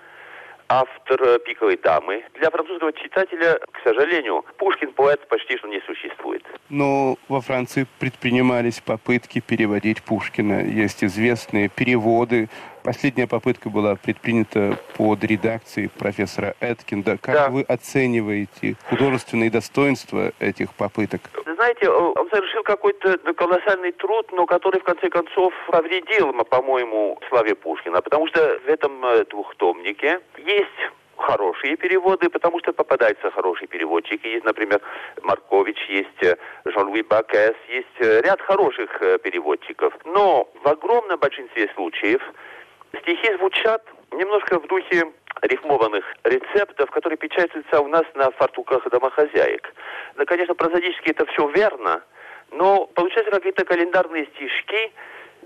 автор «Пиковой дамы». Для французского читателя, к сожалению, Пушкин поэт почти что не существует. Но во Франции предпринимались попытки переводить Пушкина. Есть известные переводы. Последняя попытка была предпринята под редакцией профессора Эткинда. Как да. вы оцениваете художественные достоинства этих попыток? Знаете, он совершил какой-то колоссальный труд, но который в конце концов повредил, по-моему, славе Пушкина. Потому что в этом э, двухтомнике есть хорошие переводы, потому что попадаются хорошие переводчики. Есть, например, Маркович, есть э, Жан-Луи Бакес, есть э, ряд хороших переводчиков. Но в огромном большинстве случаев стихи звучат немножко в духе рифмованных рецептов, которые печатаются у нас на фартуках домохозяек. Да, конечно, прозодически это все верно, но получаются какие-то календарные стишки,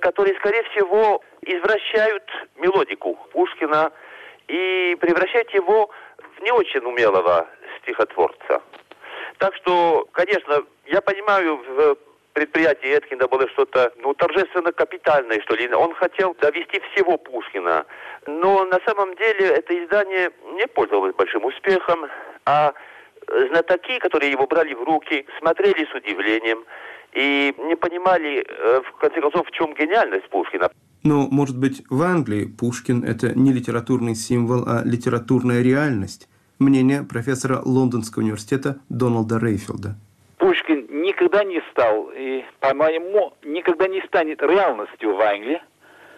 которые, скорее всего, извращают мелодику Пушкина и превращают его в не очень умелого стихотворца. Так что, конечно, я понимаю, в предприятии Эткинда было что-то, ну, торжественно капитальное, что ли. Он хотел довести всего Пушкина. Но на самом деле это издание не пользовалось большим успехом, а знатоки, которые его брали в руки, смотрели с удивлением и не понимали, э, в конце концов, в чем гениальность Пушкина. Но, может быть, в Англии Пушкин – это не литературный символ, а литературная реальность. Мнение профессора Лондонского университета Дональда Рейфилда. Пушкин никогда не стал и, по-моему, никогда не станет реальностью в Англии.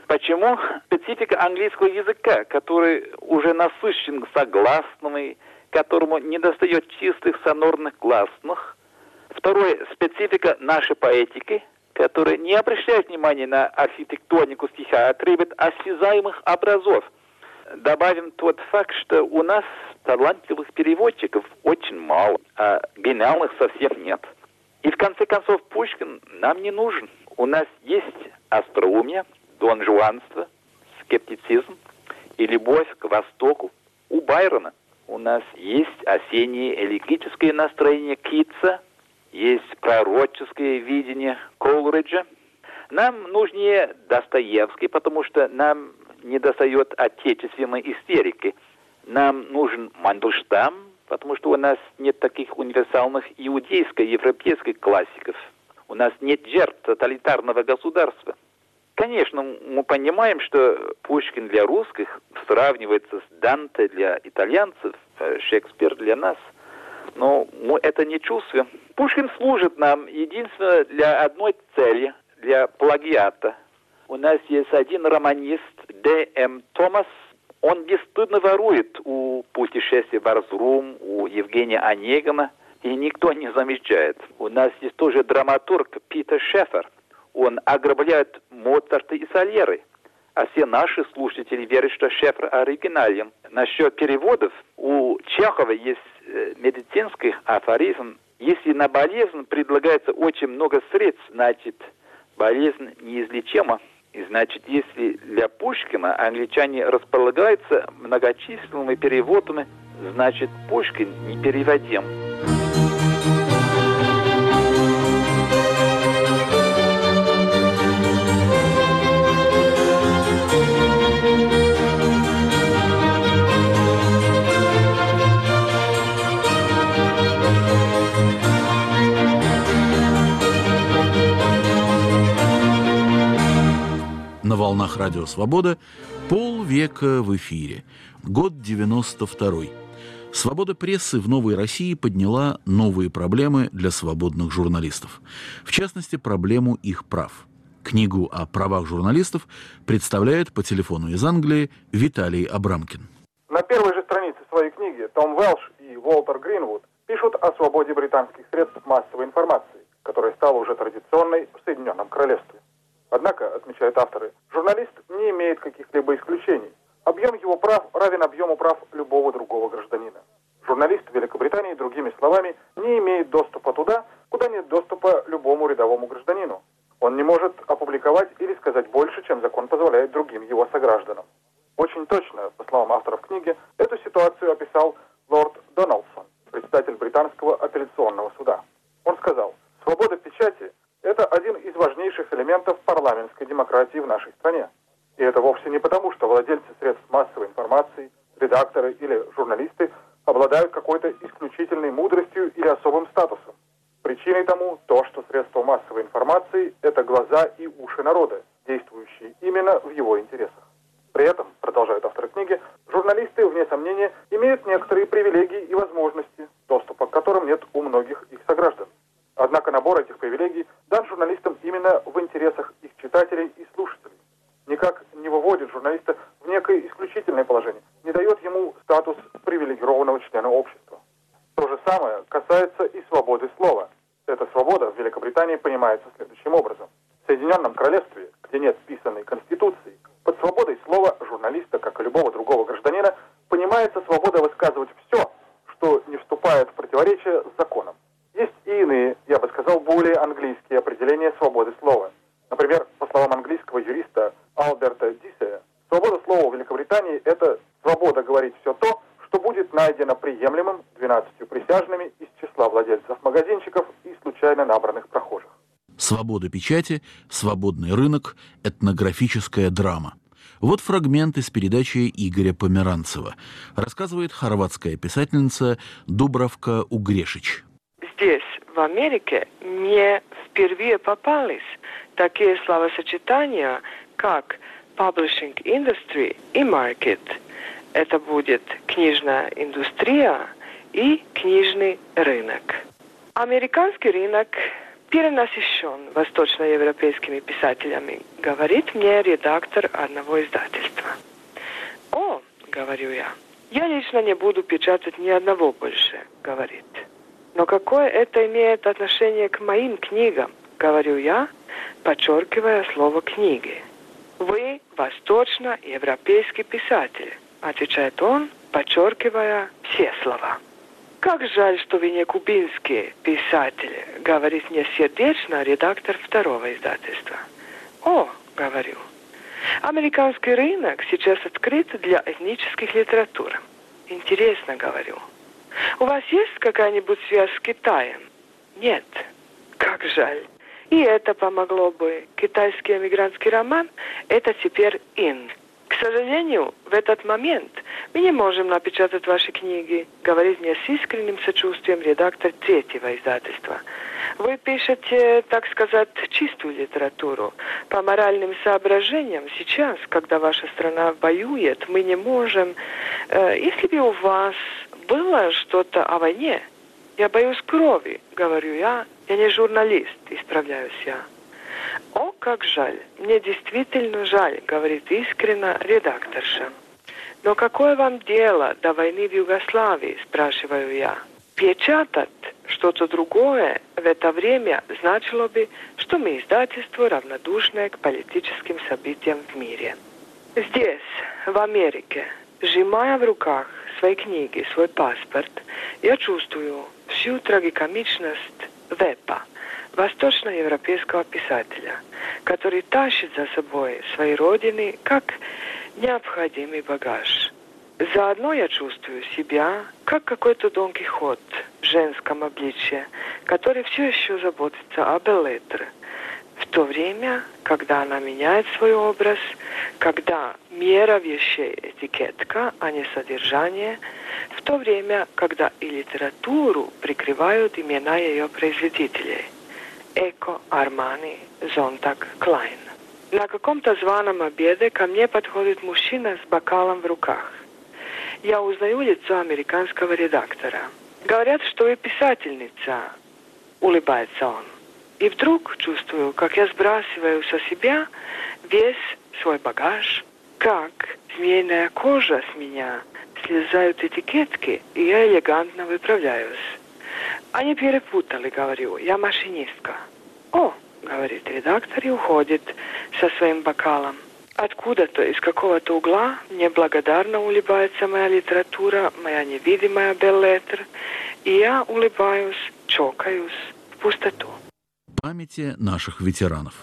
Почему? Специфика английского языка, который уже насыщен согласными, которому не достает чистых сонорных гласных. Второе, специфика нашей поэтики, которая не обращает внимания на архитектонику стиха, а требует осязаемых образов. Добавим тот факт, что у нас талантливых переводчиков очень мало, а гениальных совсем нет. И в конце концов Пушкин нам не нужен. У нас есть остроумие, донжуанство, скептицизм и любовь к Востоку. У Байрона у нас есть осеннее элегическое настроение Китса, есть пророческое видение Колриджа. Нам нужнее Достоевский, потому что нам не достает отечественной истерики. Нам нужен Мандельштам, потому что у нас нет таких универсальных иудейско-европейских классиков. У нас нет жертв тоталитарного государства. Конечно, мы понимаем, что Пушкин для русских сравнивается с Данте для итальянцев, э, Шекспир для нас. Но мы это не чувствуем. Пушкин служит нам единственно для одной цели, для плагиата. У нас есть один романист, Д. М. Томас. Он бесстыдно ворует у путешествия в Арзрум, у Евгения Онегина, и никто не замечает. У нас есть тоже драматург Питер Шефер – он ограбляет Моцарта и Сальеры. А все наши слушатели верят, что Шефр оригинален. Насчет переводов, у Чехова есть э, медицинский афоризм. Если на болезнь предлагается очень много средств, значит, болезнь неизлечима. И значит, если для Пушкина англичане располагаются многочисленными переводами, значит, Пушкин непереводим. На волнах Радио Свобода полвека в эфире. Год 92 Свобода прессы в Новой России подняла новые проблемы для свободных журналистов. В частности, проблему их прав. Книгу о правах журналистов представляет по телефону из Англии Виталий Абрамкин. На первой же странице своей книги Том Велш и Уолтер Гринвуд пишут о свободе британских средств массовой информации, которая стала уже традиционной в Соединенном Королевстве. Однако, отмечают авторы, журналист не имеет каких-либо исключений. Объем его прав равен объему прав любого другого гражданина. Журналист в Великобритании, другими словами, не имеет доступа туда, куда нет доступа любому рядовому гражданину. Он не может опубликовать или сказать больше, чем закон позволяет другим его согражданам. Очень точно, по словам авторов книги, эту ситуацию описал лорд Дональдсон, председатель британского апелляционного суда. Он сказал, свобода печати это один из важнейших элементов парламентской демократии в нашей стране. И это вовсе не потому, что владельцы средств массовой информации, редакторы или журналисты обладают какой-то исключительной мудростью или особым статусом. Причиной тому то, что средства массовой информации – это глаза и уши народа, действующие именно в его интересах. При этом, продолжают авторы книги, журналисты, вне сомнения, имеют некоторые привилегии и возможности, доступа к которым нет у многих их сограждан. Однако набор этих привилегий дан журналистам именно в интересах их читателей и слушателей. Никак не выводит журналиста в некое исключительное положение, не дает ему статус привилегированного члена общества. То же самое касается и свободы слова. Эта свобода в Великобритании понимается следующим образом. В Соединенном Королевстве, где нет писанной конституции, под свободой слова журналиста, как и любого другого гражданина, понимается свобода высказывать все, что не вступает в противоречие с законом. Есть и иные, я бы сказал, более английские определения свободы слова. Например, по словам английского Диссе, свобода слова в Великобритании – это свобода говорить все то, что будет найдено приемлемым 12 присяжными из числа владельцев магазинчиков и случайно набранных прохожих. Свобода печати, свободный рынок, этнографическая драма. Вот фрагмент из передачи Игоря Померанцева. Рассказывает хорватская писательница Дубравка Угрешич. Здесь, в Америке, мне впервые попались такие словосочетания, как publishing industry и market. Это будет книжная индустрия и книжный рынок. Американский рынок перенасыщен восточноевропейскими писателями, говорит мне редактор одного издательства. О, говорю я, я лично не буду печатать ни одного больше, говорит. Но какое это имеет отношение к моим книгам, говорю я, подчеркивая слово книги. Вы восточноевропейский писатель, отвечает он, подчеркивая все слова. Как жаль, что вы не кубинские писатели, говорит мне сердечно редактор второго издательства. О, говорю, американский рынок сейчас открыт для этнических литератур. Интересно, говорю. У вас есть какая-нибудь связь с Китаем? Нет. Как жаль. И это помогло бы. Китайский эмигрантский роман – это теперь ин. К сожалению, в этот момент мы не можем напечатать ваши книги, говорит мне с искренним сочувствием редактор третьего издательства. Вы пишете, так сказать, чистую литературу. По моральным соображениям сейчас, когда ваша страна воюет, мы не можем... Э, если бы у вас было что-то о войне, я боюсь крови, говорю я. Я не журналист, исправляюсь я. О, как жаль. Мне действительно жаль, говорит искренно редакторша. Но какое вам дело до войны в Югославии, спрашиваю я. Печатать что-то другое в это время значило бы, что мы издательство равнодушное к политическим событиям в мире. Здесь, в Америке, сжимая в руках свои книги, свой паспорт, я чувствую всю трагикомичность вепа – восточноевропейского писателя, который тащит за собой свои родины как необходимый багаж. Заодно я чувствую себя как какой-то Дон Кихот в женском обличье, который все еще заботится о Беллетре. В то время, когда она меняет свой образ, когда мера вещей этикетка, а не содержание, в то время, когда и литературу прикрывают имена ее производителей – Эко, Армани, Зонтак, Клайн. На каком-то званом обеде ко мне подходит мужчина с бокалом в руках. Я узнаю лицо американского редактора. Говорят, что вы писательница, улыбается он. И вдруг чувствую, как я сбрасываю со себя весь свой багаж, как змеиная кожа с меня слезают этикетки, и я элегантно выправляюсь. Они перепутали, говорю, я машинистка. О, говорит редактор и уходит со своим бокалом. Откуда-то, из какого-то угла, мне благодарно улыбается моя литература, моя невидимая беллетр, и я улыбаюсь, чокаюсь в пустоту. Памяти наших ветеранов.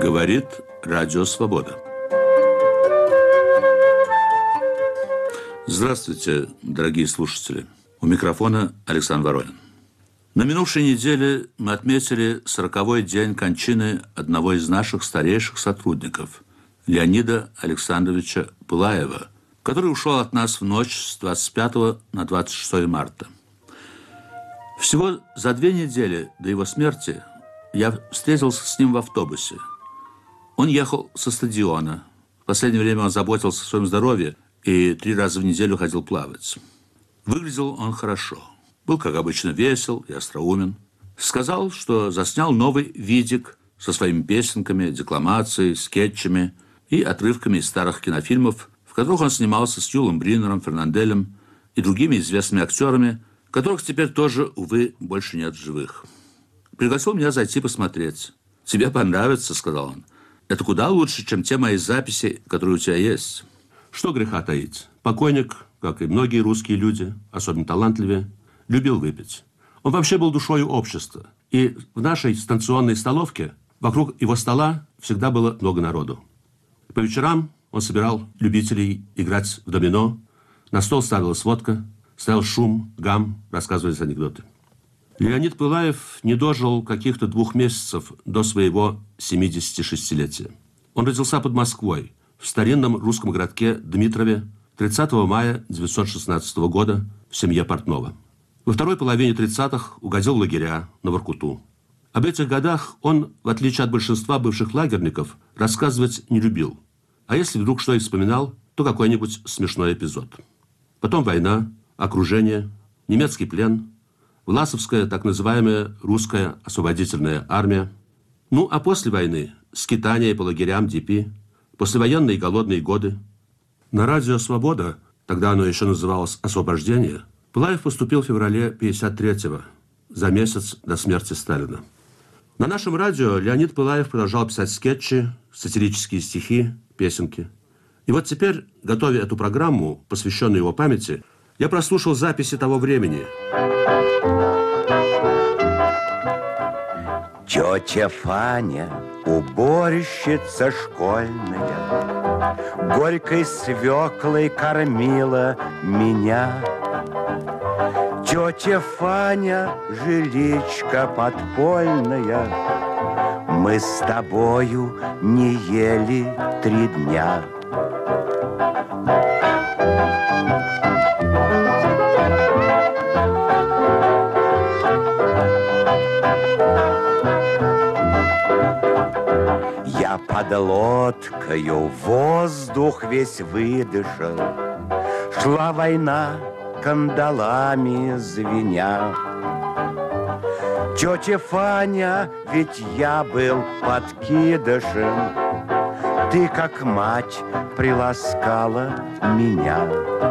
Говорит Радио Свобода. Здравствуйте, дорогие слушатели. У микрофона Александр Воронин. На минувшей неделе мы отметили сороковой день кончины одного из наших старейших сотрудников, Леонида Александровича Пылаева, который ушел от нас в ночь с 25 на 26 марта. Всего за две недели до его смерти я встретился с ним в автобусе. Он ехал со стадиона. В последнее время он заботился о своем здоровье и три раза в неделю ходил плавать. Выглядел он хорошо. Был, как обычно, весел и остроумен. Сказал, что заснял новый видик со своими песенками, декламацией, скетчами и отрывками из старых кинофильмов, в которых он снимался с Юлом Бринером, Фернанделем и другими известными актерами, которых теперь тоже, увы, больше нет живых. Пригласил меня зайти посмотреть. «Тебе понравится», — сказал он. «Это куда лучше, чем те мои записи, которые у тебя есть». Что греха таить? Покойник, как и многие русские люди, особенно талантливые, любил выпить. Он вообще был душой общества. И в нашей станционной столовке Вокруг его стола всегда было много народу. По вечерам он собирал любителей играть в домино, на стол ставилась водка, стоял шум, гам, рассказывались анекдоты. Леонид Пылаев не дожил каких-то двух месяцев до своего 76-летия. Он родился под Москвой, в старинном русском городке Дмитрове 30 мая 1916 года в семье Портнова. Во второй половине 30-х угодил в лагеря на Воркуту. Об этих годах он, в отличие от большинства бывших лагерников, рассказывать не любил. А если вдруг что и вспоминал, то какой-нибудь смешной эпизод. Потом война, окружение, немецкий плен, Власовская так называемая русская освободительная армия. Ну, а после войны скитания по лагерям ДП, послевоенные голодные годы. На радио «Свобода», тогда оно еще называлось «Освобождение», Пылаев поступил в феврале 53-го, за месяц до смерти Сталина. На нашем радио Леонид Пылаев продолжал писать скетчи, сатирические стихи, песенки. И вот теперь, готовя эту программу, посвященную его памяти, я прослушал записи того времени. Тетя Фаня, уборщица школьная, Горькой свеклой кормила меня. Тетя Фаня, жиличка подпольная, Мы с тобою не ели три дня. Под лодкою воздух весь выдышал, Шла война кандалами звеня. Тетя Фаня, ведь я был подкидышем, Ты, как мать, приласкала меня.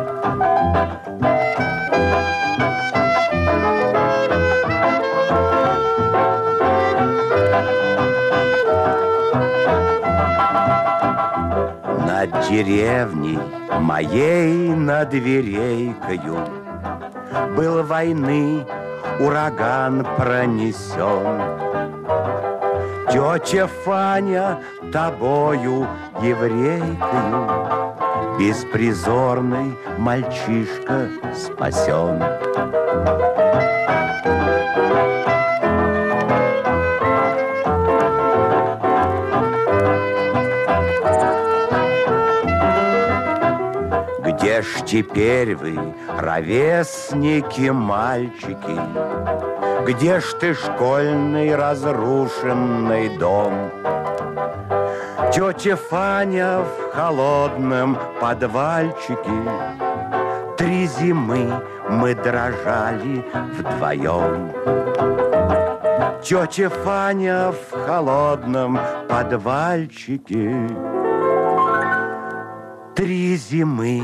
Над деревней моей над верейкою Был войны ураган пронесен. Тетя Фаня тобою еврейкою Беспризорный мальчишка спасен. Где ж теперь вы, ровесники, мальчики? Где ж ты, школьный разрушенный дом? Тетя Фаня в холодном подвальчике Три зимы мы дрожали вдвоем. Тетя Фаня в холодном подвальчике Три зимы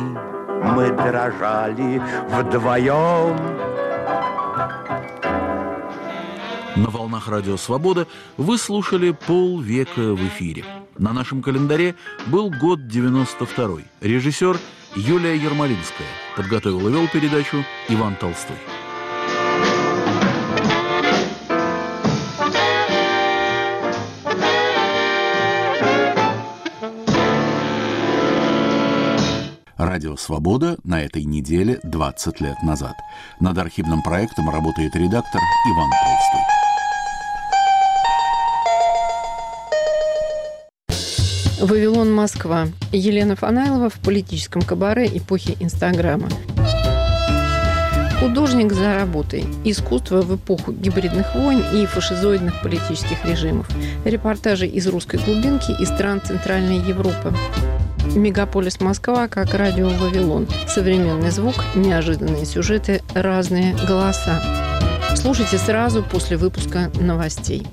мы дрожали вдвоем. На волнах Радио Свобода вы слушали полвека в эфире. На нашем календаре был год 92 Режиссер Юлия Ермолинская. Подготовил и вел передачу Иван Толстой. Радио «Свобода» на этой неделе 20 лет назад. Над архивным проектом работает редактор Иван Толстой. Вавилон, Москва. Елена Фанайлова в политическом кабаре эпохи Инстаграма. Художник за работой. Искусство в эпоху гибридных войн и фашизоидных политических режимов. Репортажи из русской глубинки и стран Центральной Европы. Мегаполис Москва как радио Вавилон. Современный звук, неожиданные сюжеты, разные голоса. Слушайте сразу после выпуска новостей.